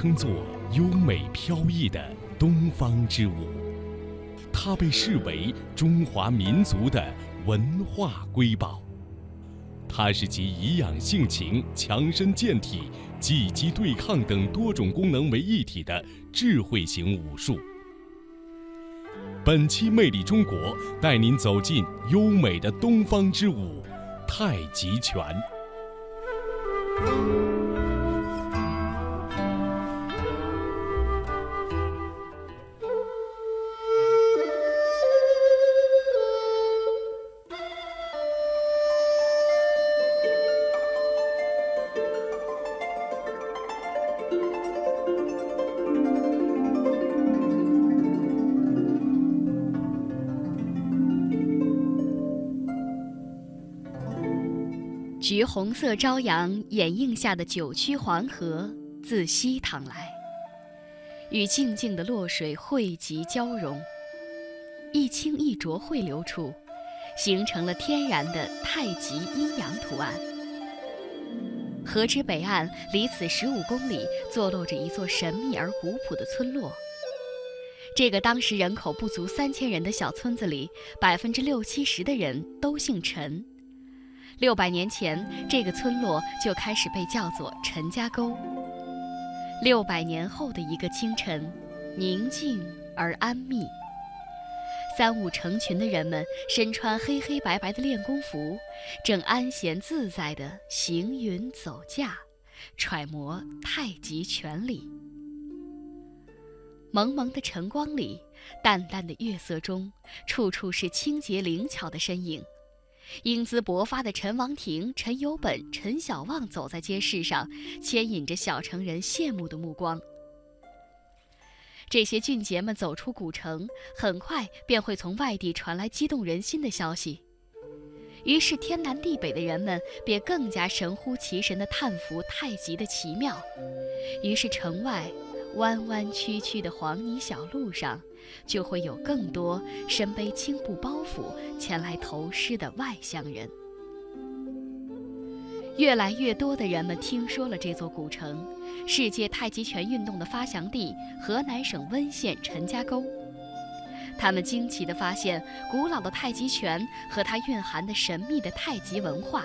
称作优美飘逸的东方之舞，它被视为中华民族的文化瑰宝。它是集颐养性情、强身健体、积极对抗等多种功能为一体的智慧型武术。本期《魅力中国》带您走进优美的东方之舞——太极拳。橘红色朝阳掩映下的九曲黄河自西淌来，与静静的洛水汇集交融，一清一浊汇流处，形成了天然的太极阴阳图案。河之北岸，离此十五公里，坐落着一座神秘而古朴的村落。这个当时人口不足三千人的小村子里，百分之六七十的人都姓陈。六百年前，这个村落就开始被叫做陈家沟。六百年后的一个清晨，宁静而安谧。三五成群的人们身穿黑黑白白的练功服，正安闲自在地行云走驾，揣摩太极拳理。蒙蒙的晨光里，淡淡的月色中，处处是清洁灵巧的身影。英姿勃发的陈王庭、陈有本、陈小旺走在街市上，牵引着小城人羡慕的目光。这些俊杰们走出古城，很快便会从外地传来激动人心的消息。于是天南地北的人们便更加神乎其神地叹服太极的奇妙。于是城外弯弯曲曲的黄泥小路上。就会有更多身背青布包袱前来投师的外乡人。越来越多的人们听说了这座古城——世界太极拳运动的发祥地河南省温县陈家沟。他们惊奇地发现，古老的太极拳和它蕴含的神秘的太极文化，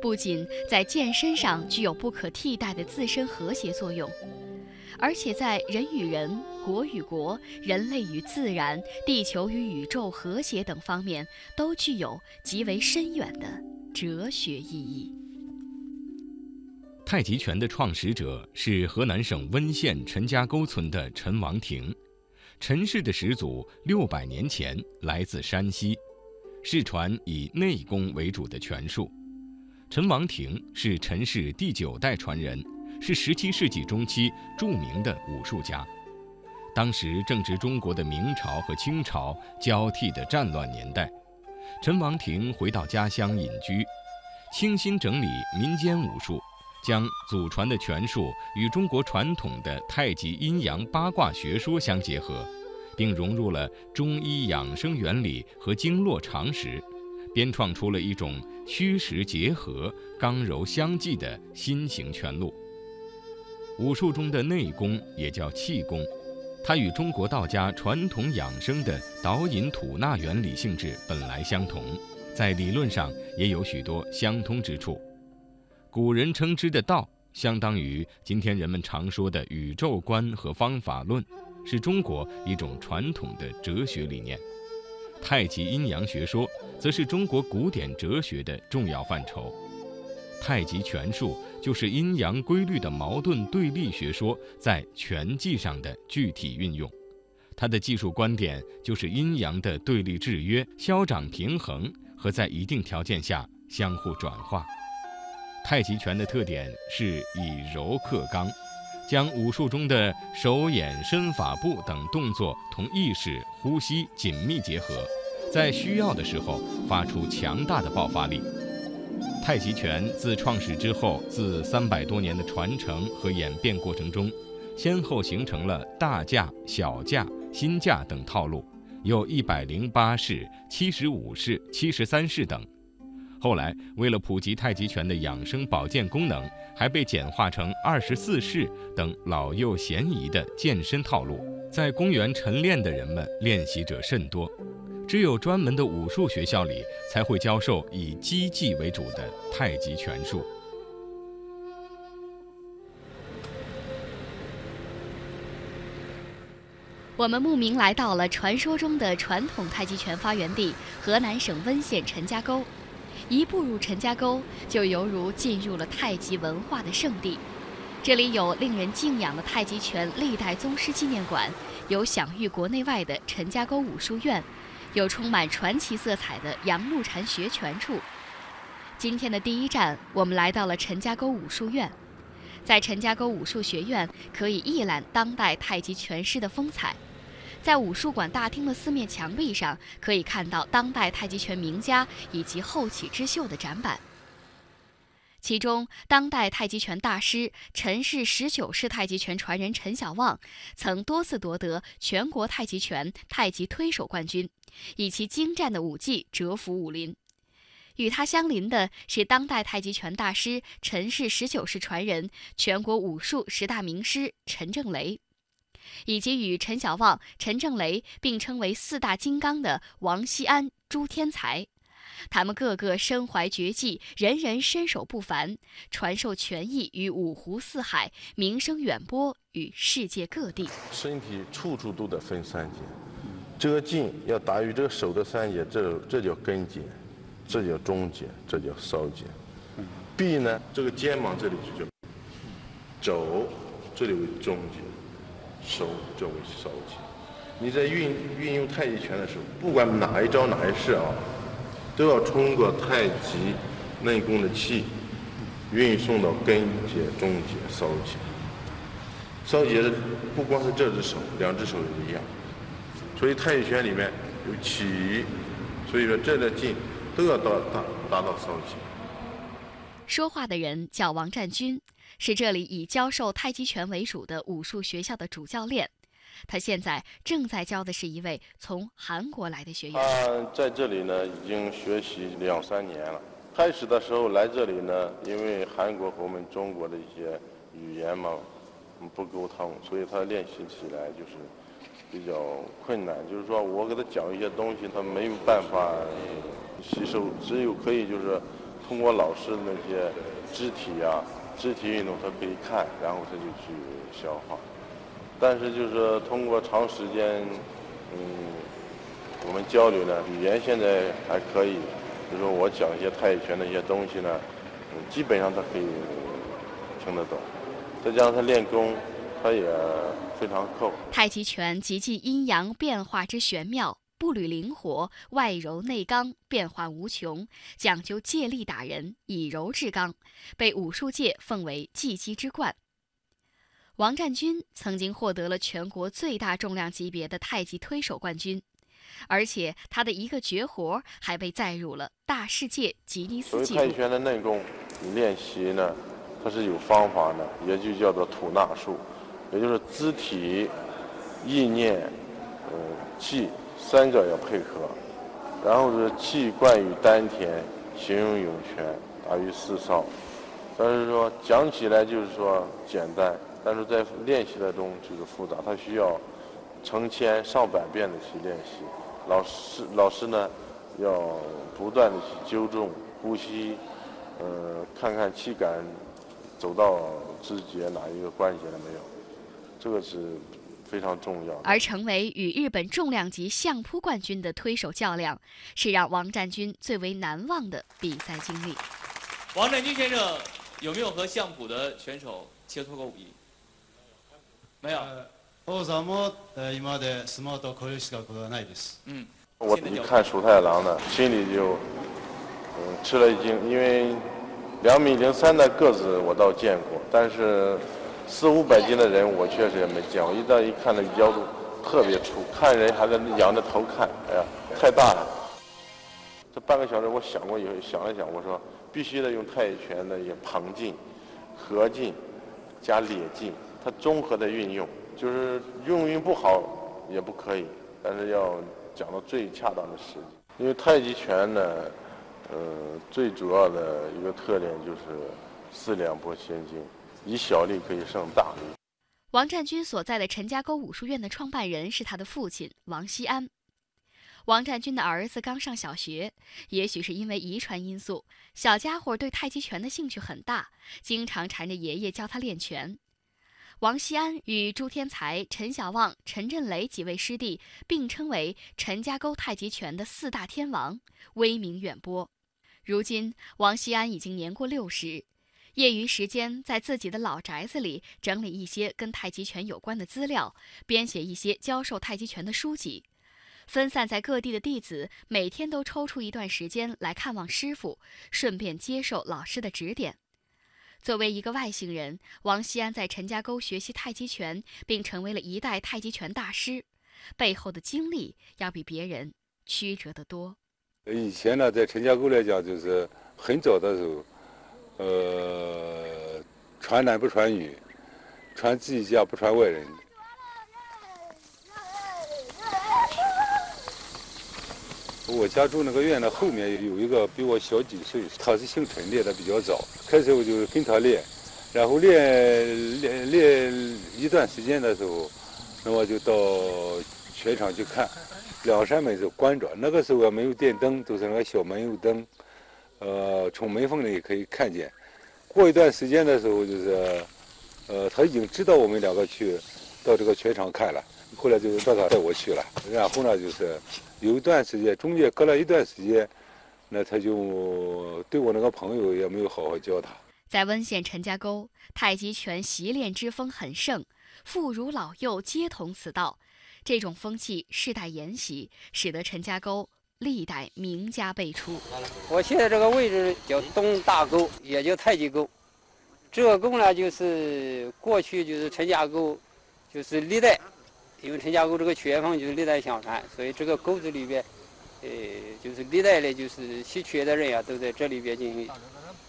不仅在健身上具有不可替代的自身和谐作用。而且在人与人、国与国、人类与自然、地球与宇宙和谐等方面，都具有极为深远的哲学意义。太极拳的创始者是河南省温县陈家沟村的陈王庭，陈氏的始祖六百年前来自山西，世传以内功为主的拳术。陈王庭是陈氏第九代传人。是17世纪中期著名的武术家，当时正值中国的明朝和清朝交替的战乱年代。陈王庭回到家乡隐居，精心整理民间武术，将祖传的拳术与中国传统的太极阴阳八卦学说相结合，并融入了中医养生原理和经络常识，编创出了一种虚实结合、刚柔相济的新型拳路。武术中的内功也叫气功，它与中国道家传统养生的导引吐纳原理性质本来相同，在理论上也有许多相通之处。古人称之的道，相当于今天人们常说的宇宙观和方法论，是中国一种传统的哲学理念。太极阴阳学说，则是中国古典哲学的重要范畴。太极拳术就是阴阳规律的矛盾对立学说在拳技上的具体运用，它的技术观点就是阴阳的对立制约、消长平衡和在一定条件下相互转化。太极拳的特点是以柔克刚，将武术中的手眼身法步等动作同意识、呼吸紧密结合，在需要的时候发出强大的爆发力。太极拳自创始之后，自三百多年的传承和演变过程中，先后形成了大架、小架、新架等套路，有一百零八式、七十五式、七十三式等。后来，为了普及太极拳的养生保健功能，还被简化成二十四式等老幼咸宜的健身套路。在公园晨练的人们，练习者甚多，只有专门的武术学校里才会教授以击技为主的太极拳术。我们慕名来到了传说中的传统太极拳发源地——河南省温县陈家沟。一步入陈家沟，就犹如进入了太极文化的圣地。这里有令人敬仰的太极拳历代宗师纪念馆，有享誉国内外的陈家沟武术院，有充满传奇色彩的杨露禅学拳处。今天的第一站，我们来到了陈家沟武术院。在陈家沟武术学院，可以一览当代太极拳师的风采。在武术馆大厅的四面墙壁上，可以看到当代太极拳名家以及后起之秀的展板。其中，当代太极拳大师陈氏十九式太极拳传人陈小旺，曾多次夺得全国太极拳太极推手冠军，以其精湛的武技折服武林。与他相邻的是当代太极拳大师陈氏十九式传人、全国武术十大名师陈正雷。以及与陈小旺、陈正雷并称为四大金刚的王锡安、朱天才，他们个个身怀绝技，人人身手不凡，传授拳艺于五湖四海，名声远播于世界各地。身体处处都得分三节，这个劲要大于这个手的三节，这这叫根节，这叫中节，这叫梢节。臂呢，这个肩膀这里就叫肘，这里为中节。手这为梢节，你在运运用太极拳的时候，不管哪一招哪一式啊，都要通过太极内功的气运送到根节、中节、梢节。梢节的不光是这只手，两只手也一样。所以太极拳里面有起，所以说这个劲都要到达达到梢节。说话的人叫王占军。是这里以教授太极拳为主的武术学校的主教练，他现在正在教的是一位从韩国来的学员。他在这里呢，已经学习两三年了。开始的时候来这里呢，因为韩国和我们中国的一些语言嘛不沟通，所以他练习起来就是比较困难。就是说我给他讲一些东西，他没有办法吸收，只有可以就是通过老师的那些肢体呀。肢体运动他可以看，然后他就去消化。但是就是通过长时间，嗯，我们交流呢，语言现在还可以。就说我讲一些太极拳的一些东西呢，基本上他可以听得懂。再加上他练功，他也非常扣。太极拳极尽阴阳变化之玄妙。步履灵活，外柔内刚，变化无穷，讲究借力打人，以柔制刚，被武术界奉为技击之冠。王占军曾经获得了全国最大重量级别的太极推手冠军，而且他的一个绝活还被载入了大世界吉尼斯纪录。太极拳的内功，你练习呢，它是有方法的，也就叫做吐纳术，也就是肢体、意念、呃气。三个要配合，然后是气贯于丹田，形容涌泉，达于四少。但是说讲起来就是说简单，但是在练习的中就是复杂，它需要成千上百遍的去练习。老师老师呢要不断的去纠正呼吸，呃，看看气感走到肢节哪一个关节了没有，这个是。非常重要。而成为与日本重量级相扑冠军的推手较量，是让王占军最为难忘的比赛经历。王占军先生有没有和相扑的选手切磋过武艺？没有。嗯，我一看鼠太郎呢，心里就嗯吃了一惊，因为两米零三的个子我倒见过，但是四五百斤的人我确实也没见过，一到一看那腰都特别粗，看人还在仰着头看，哎呀，太大了。这半个小时我想过以后想了想，我说必须得用太极拳的一些旁劲、合劲加咧劲，它综合的运用，就是用运不好也不可以，但是要讲到最恰当的时机。因为太极拳呢，呃，最主要的一个特点就是四两拨千斤，以小力可以胜大力。王占军所在的陈家沟武术院的创办人是他的父亲王锡安。王占军的儿子刚上小学，也许是因为遗传因素，小家伙对太极拳的兴趣很大，经常缠着爷爷教他练拳。王锡安与朱天才、陈小旺、陈振雷几位师弟并称为陈家沟太极拳的四大天王，威名远播。如今，王锡安已经年过六十，业余时间在自己的老宅子里整理一些跟太极拳有关的资料，编写一些教授太极拳的书籍。分散在各地的弟子每天都抽出一段时间来看望师傅，顺便接受老师的指点。作为一个外星人，王锡安在陈家沟学习太极拳，并成为了一代太极拳大师，背后的经历要比别人曲折得多。以前呢，在陈家沟来讲，就是很早的时候，呃，传男不传女，传自己家不传外人。我家住那个院的后面有一个比我小几岁，他是姓陈练的，比较早。开始我就跟他练，然后练练练一段时间的时候，那我就到拳场去看，两扇门是关着，那个时候也没有电灯，都是那个小门油灯，呃，从门缝里可以看见。过一段时间的时候，就是，呃，他已经知道我们两个去到这个拳场看了，后来就是让他带我去了，然后呢，就是。有一段时间，中间隔了一段时间，那他就对我那个朋友也没有好好教他。在温县陈家沟，太极拳习练之风很盛，妇孺老幼皆同此道。这种风气世代沿袭，使得陈家沟历代名家辈出。我现在这个位置叫东大沟，也叫太极沟。这个沟呢，就是过去就是陈家沟，就是历代。因为陈家沟这个拳风就是历代相传，所以这个沟子里边，呃，就是历代的，就是习拳的人啊，都在这里边进行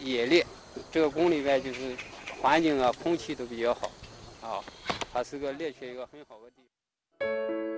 冶炼。这个宫里边就是环境啊，空气都比较好，啊，它是个猎取一个很好的地方。